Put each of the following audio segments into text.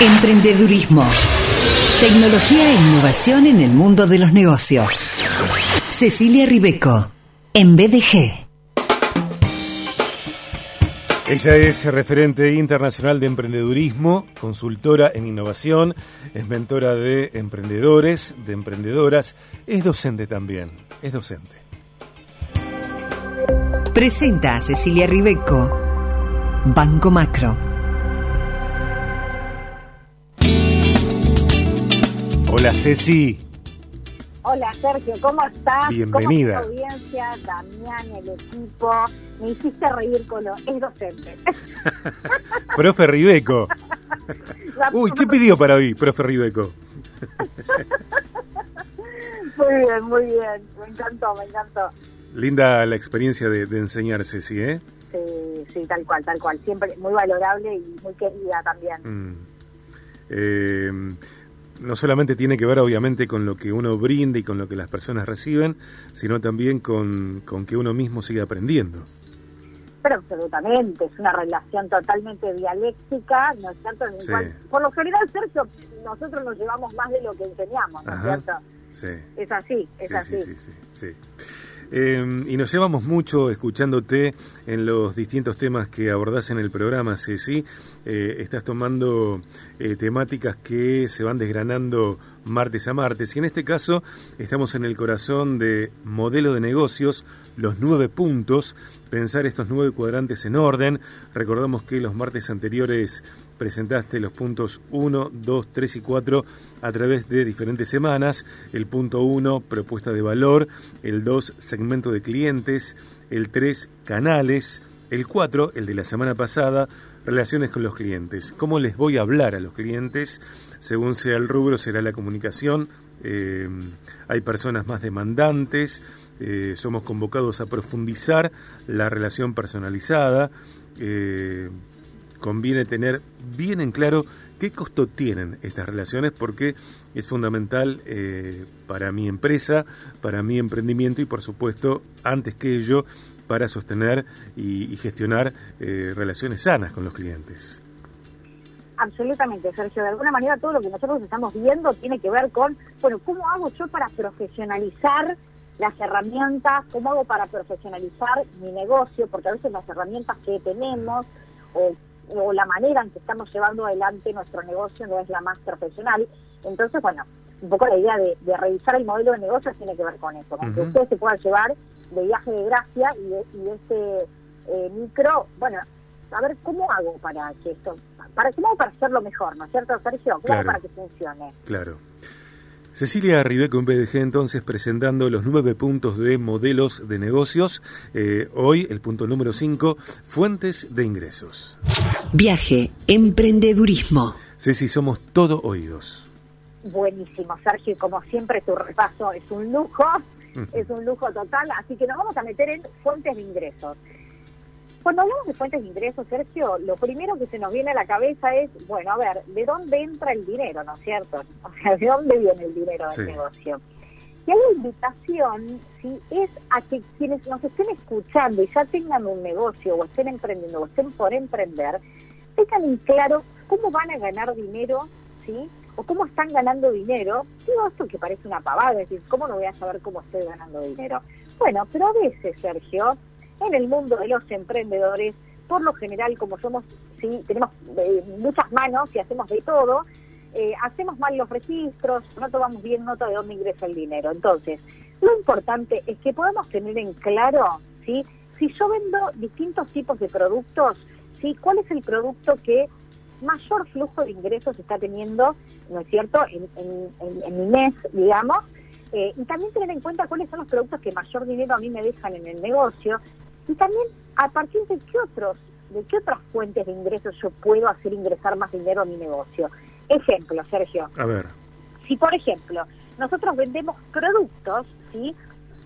Emprendedurismo. Tecnología e innovación en el mundo de los negocios. Cecilia Ribeco, en BDG. Ella es referente internacional de emprendedurismo, consultora en innovación, es mentora de emprendedores, de emprendedoras, es docente también, es docente. Presenta a Cecilia Ribeco, Banco Macro. Hola Ceci. Hola Sergio, ¿cómo estás? Bienvenida. ¿Cómo está audiencia, Damián, el equipo? Me hiciste reír con lo... Es docente. profe Ribeco. Uy, ¿qué pidió para hoy, profe Ribeco? muy bien, muy bien. Me encantó, me encantó. Linda la experiencia de, enseñar, Ceci, ¿eh? Sí, sí, tal cual, tal cual. Siempre muy valorable y muy querida también. Mm. Eh, no solamente tiene que ver obviamente con lo que uno brinda y con lo que las personas reciben, sino también con, que uno mismo sigue aprendiendo. Pero absolutamente, es una relación totalmente dialéctica, ¿no es cierto? por lo general, Sergio, nosotros nos llevamos más de lo que enseñamos, ¿no es cierto? Sí. Es así, es así. Sí, sí, sí. Em, y nos llevamos mucho escuchándote en los distintos temas que abordás en el programa, Ceci. Eh, estás tomando eh, temáticas que se van desgranando martes a martes. Y en este caso estamos en el corazón de modelo de negocios, los nueve puntos, pensar estos nueve cuadrantes en orden. Recordamos que los martes anteriores presentaste los puntos 1, 2, 3 y 4 a través de diferentes semanas. El punto 1, propuesta de valor. El 2, segmento de clientes. El 3, canales. El 4, el de la semana pasada, relaciones con los clientes. ¿Cómo les voy a hablar a los clientes? Según sea el rubro, será la comunicación. Eh, hay personas más demandantes. Eh, somos convocados a profundizar la relación personalizada. Eh, conviene tener bien en claro qué costo tienen estas relaciones porque es fundamental para mi empresa, para mi emprendimiento y por supuesto, antes que ello, para sostener y, gestionar eh, relaciones sanas con los clientes. Absolutamente, Sergio. De alguna manera todo lo que nosotros estamos viendo tiene que ver con, bueno, ¿cómo hago yo para profesionalizar las herramientas? ¿Cómo hago para profesionalizar mi negocio? Porque a veces las herramientas que tenemos o o la manera en que estamos llevando adelante nuestro negocio no es la más profesional. Entonces, bueno, un poco la idea de, revisar el modelo de negocio tiene que ver con eso, con que ustedes se puedan llevar de viaje de gracia y de, y este eh, micro, bueno, a ver cómo hago para que esto, para cómo hago para hacerlo mejor, ¿no es cierto, Sergio? Claro, para que funcione. Claro. Cecilia Ribeco en BDG entonces presentando los nueve puntos de modelos de negocios. Eh, hoy el punto número cinco, fuentes de ingresos. Viaje, emprendedurismo. Ceci, somos todo oídos. Buenísimo, Sergio, y como siempre tu repaso es un lujo, es un lujo total, así que nos vamos a meter en fuentes de ingresos. Cuando hablamos de fuentes de ingresos, Sergio, lo primero que se nos viene a la cabeza es, bueno, a ver, ¿de dónde entra el dinero, no es cierto? O sea, ¿de dónde viene el dinero del negocio? Y hay invitación, si es a que quienes nos estén escuchando y ya tengan un negocio o estén emprendiendo o estén por emprender, tengan en claro cómo van a ganar dinero, ¿sí? O cómo están ganando dinero. Digo esto que parece una pavada, es decir, ¿cómo no voy a saber cómo estoy ganando dinero? Bueno, pero a veces, Sergio, en el mundo de los emprendedores, por lo general, como somos, sí, tenemos eh, muchas manos y hacemos de todo, eh, hacemos mal los registros, no tomamos bien nota de dónde ingresa el dinero. Entonces, lo importante es que podamos tener en claro, ¿sí? si yo vendo distintos tipos de productos, ¿sí? cuál es el producto que mayor flujo de ingresos está teniendo, ¿no es cierto?, en, en mi mes, digamos, eh, y también tener en cuenta cuáles son los productos que mayor dinero a mí me dejan en el negocio y también a partir de qué otros de qué otras fuentes de ingresos yo puedo hacer ingresar más dinero a mi negocio. Ejemplo, Sergio. A ver. Si por ejemplo nosotros vendemos productos, sí,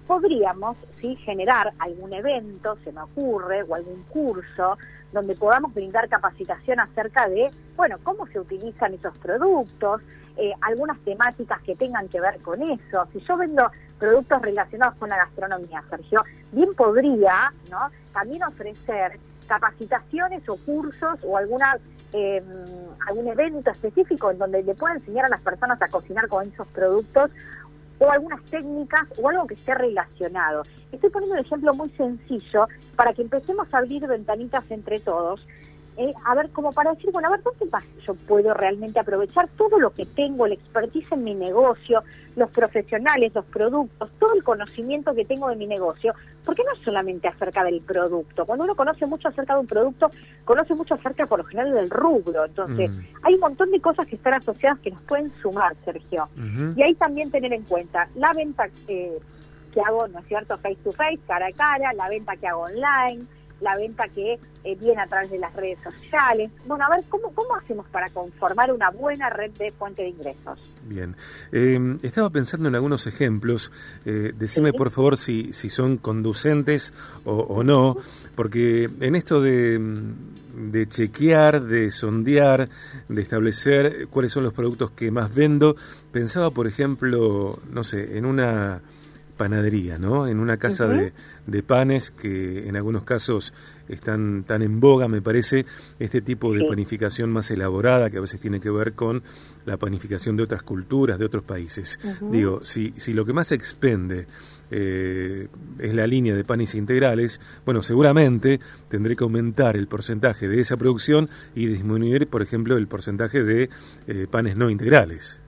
podríamos sí generar algún evento, se me ocurre, o algún curso donde podamos brindar capacitación acerca de, bueno, cómo se utilizan esos productos, eh, algunas temáticas que tengan que ver con eso. Si yo vendo productos relacionados con la gastronomía, Sergio, bien podría, ¿no? También ofrecer capacitaciones o cursos o alguna eh, algún evento específico en donde le pueda enseñar a las personas a cocinar con esos productos o algunas técnicas o algo que esté relacionado. Estoy poniendo un ejemplo muy sencillo para que empecemos a abrir ventanitas entre todos eh, a ver, como para decir, bueno, a ver, ¿dónde más yo puedo realmente aprovechar todo lo que tengo, el expertise en mi negocio, los profesionales, los productos, todo el conocimiento que tengo de mi negocio? Porque no es solamente acerca del producto. Cuando uno conoce mucho acerca de un producto, conoce mucho acerca, por lo general, del rubro. Entonces, mm. hay un montón de cosas que están asociadas que nos pueden sumar, Sergio. Y ahí también tener en cuenta la venta eh, que hago, ¿no es cierto?, face to face, cara a cara, la venta que hago online la venta que eh, viene a través de las redes sociales. Bueno, a ver, ¿cómo, ¿cómo hacemos para conformar una buena red de fuente de ingresos? Bien, em, estaba pensando en algunos ejemplos. Eh, decime por favor si, si son conducentes o, no, porque en esto de, de chequear, de sondear, de establecer cuáles son los productos que más vendo, pensaba, por ejemplo, no sé, en una panadería, ¿no? En una casa de, de, panes que en algunos casos están tan en boga, me parece, este tipo de panificación más elaborada que a veces tiene que ver con la panificación de otras culturas, de otros países. Digo, si, si lo que más expende eh, es la línea de panes integrales, bueno, seguramente tendré que aumentar el porcentaje de esa producción y disminuir, por ejemplo, el porcentaje de eh, panes no integrales.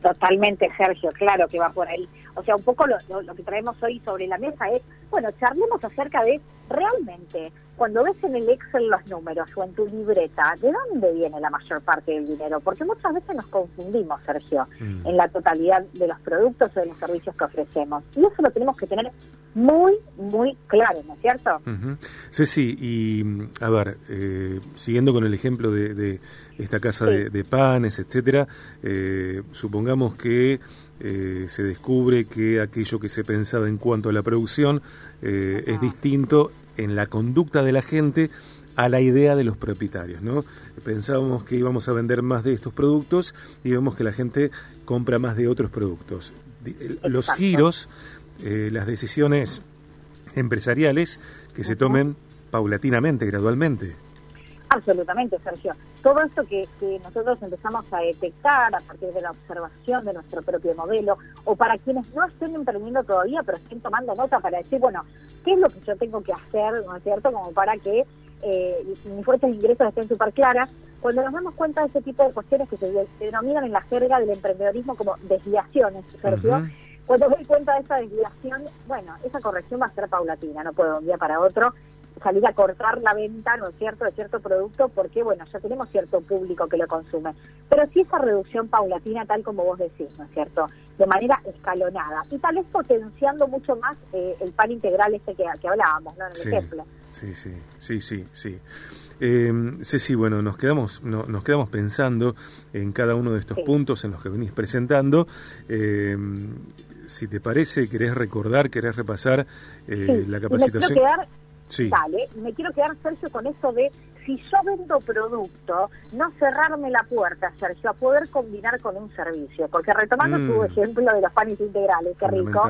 Totalmente, Sergio, claro que va por ahí. O sea, un poco lo, lo, que traemos hoy sobre la mesa es, bueno, charlemos acerca de realmente, cuando ves en el Excel los números o en tu libreta, ¿de dónde viene la mayor parte del dinero? Porque muchas veces nos confundimos, Sergio, mm. en la totalidad de los productos o de los servicios que ofrecemos. Y eso lo tenemos que tener muy, muy claro, ¿no es cierto? Sí, sí, y a ver, eh, siguiendo con el ejemplo de, esta casa de, panes, etcétera, eh, supongamos que eh, se descubre que aquello que se pensaba en cuanto a la producción eh, es distinto en la conducta de la gente a la idea de los propietarios, ¿no? Pensábamos que íbamos a vender más de estos productos y vemos que la gente compra más de otros productos. Los giros, eh, las decisiones empresariales que se tomen paulatinamente, gradualmente. Absolutamente, Sergio. Todo esto que, nosotros empezamos a detectar a partir de la observación de nuestro propio modelo, o para quienes no estén emprendiendo todavía, pero estén tomando nota para decir, bueno, ¿qué es lo que yo tengo que hacer, no es cierto?, como para que eh, mis fuentes de ingresos estén súper claras. Cuando nos damos cuenta de ese tipo de cuestiones que se, denominan en la jerga del emprendedorismo como desviaciones, Sergio, cuando doy cuenta de esa desviación, bueno, esa corrección va a ser paulatina, no puedo de un día para otro salir a cortar la venta, ¿no es cierto?, de cierto producto, porque, bueno, ya tenemos cierto público que lo consume. Pero sí esa reducción paulatina, tal como vos decís, ¿no es cierto?, de manera escalonada. Y tal vez potenciando mucho más eh, el pan integral este que, que hablábamos, ¿no?, en el ejemplo. Sí, sí, sí, sí, sí. Eh, sí, bueno, nos quedamos, nos quedamos pensando en cada uno de estos puntos en los que venís presentando. Eh, si te parece, querés recordar, querés repasar eh, la capacitación. Sí. Dale, me quiero quedar, Sergio, con eso de si yo vendo producto, no cerrarme la puerta, Sergio, a poder combinar con un servicio. Porque retomando tu mm. ejemplo de los panes integrales, qué rico.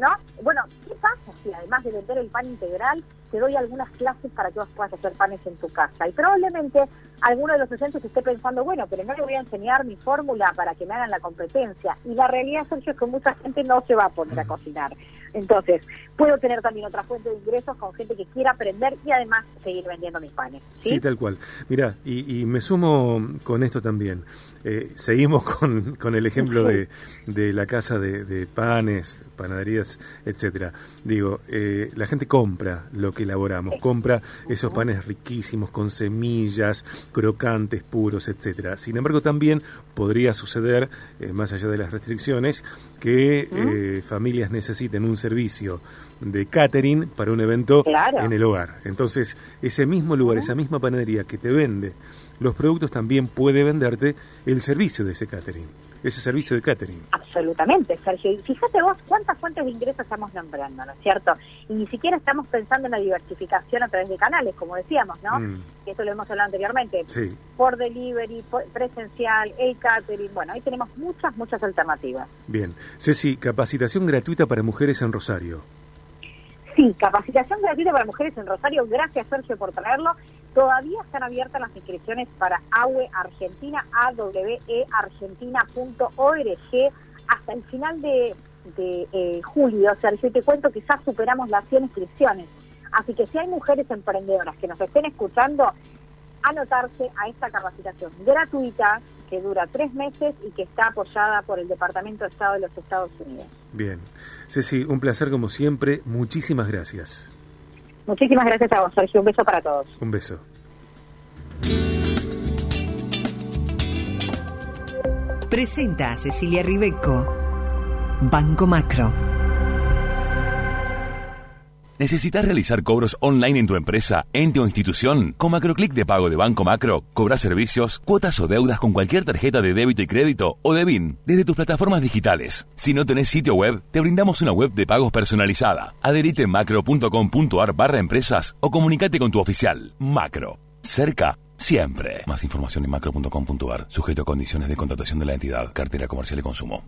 ¿No? Bueno, ¿qué pasa si además de vender el pan integral, te doy algunas clases para que vos puedas hacer panes en tu casa? Y probablemente alguno de los oyentes esté pensando, bueno, pero no le voy a enseñar mi fórmula para que me hagan la competencia. Y la realidad, Sergio, es que mucha gente no se va a poner a cocinar. Entonces, puedo tener también otra fuente de ingresos con gente que quiera aprender y además seguir vendiendo mis panes. Sí, tal cual. Mira, y, me sumo con esto también. Eh, seguimos con, con, el ejemplo de, de la casa de, panes, panaderías, etcétera. Digo, eh, la gente compra lo que elaboramos, compra esos panes riquísimos con semillas, crocantes, puros, etcétera. Sin embargo, también podría suceder, eh, más allá de las restricciones, que familias necesiten un servicio de catering para un evento en el hogar. Entonces, ese mismo lugar, esa misma panadería que te vende los productos, también puede venderte el servicio de ese catering, ese servicio de catering. Absolutamente, Sergio. Y fíjate vos cuántas fuentes de ingresos estamos nombrando, ¿no es cierto? Y ni siquiera estamos pensando en la diversificación a través de canales, como decíamos, ¿no? Mm. Que eso lo hemos hablado anteriormente. Sí. Por delivery, presencial, el catering. Bueno, ahí tenemos muchas, muchas alternativas. Bien. Ceci, capacitación gratuita para mujeres en Rosario. Sí, capacitación gratuita para mujeres en Rosario. Gracias, Sergio, por traerlo. Todavía están abiertas las inscripciones para AWE Argentina, aweargentina.org hasta el final de, eh, julio. O sea, yo te cuento que ya superamos las 100 inscripciones. Así que si hay mujeres emprendedoras que nos estén escuchando, anotarse a esta capacitación gratuita que dura tres meses y que está apoyada por el Departamento de Estado de los Estados Unidos. Bien. Ceci, un placer como siempre. Muchísimas gracias. Muchísimas gracias a vos, Sergio. Un beso para todos. Un beso. Presenta a Cecilia Ribeco. Banco Macro. ¿Necesitas realizar cobros online en tu empresa, ente o institución? Con MacroClick de pago de Banco Macro, cobras servicios, cuotas o deudas con cualquier tarjeta de débito y crédito o de BIN desde tus plataformas digitales. Si no tenés sitio web, te brindamos una web de pagos personalizada. Adherite macro.com.ar barra empresas o comunicate con tu oficial. Macro. Cerca siempre. Más información en macro.com.ar, sujeto a condiciones de contratación de la entidad, cartera comercial y consumo.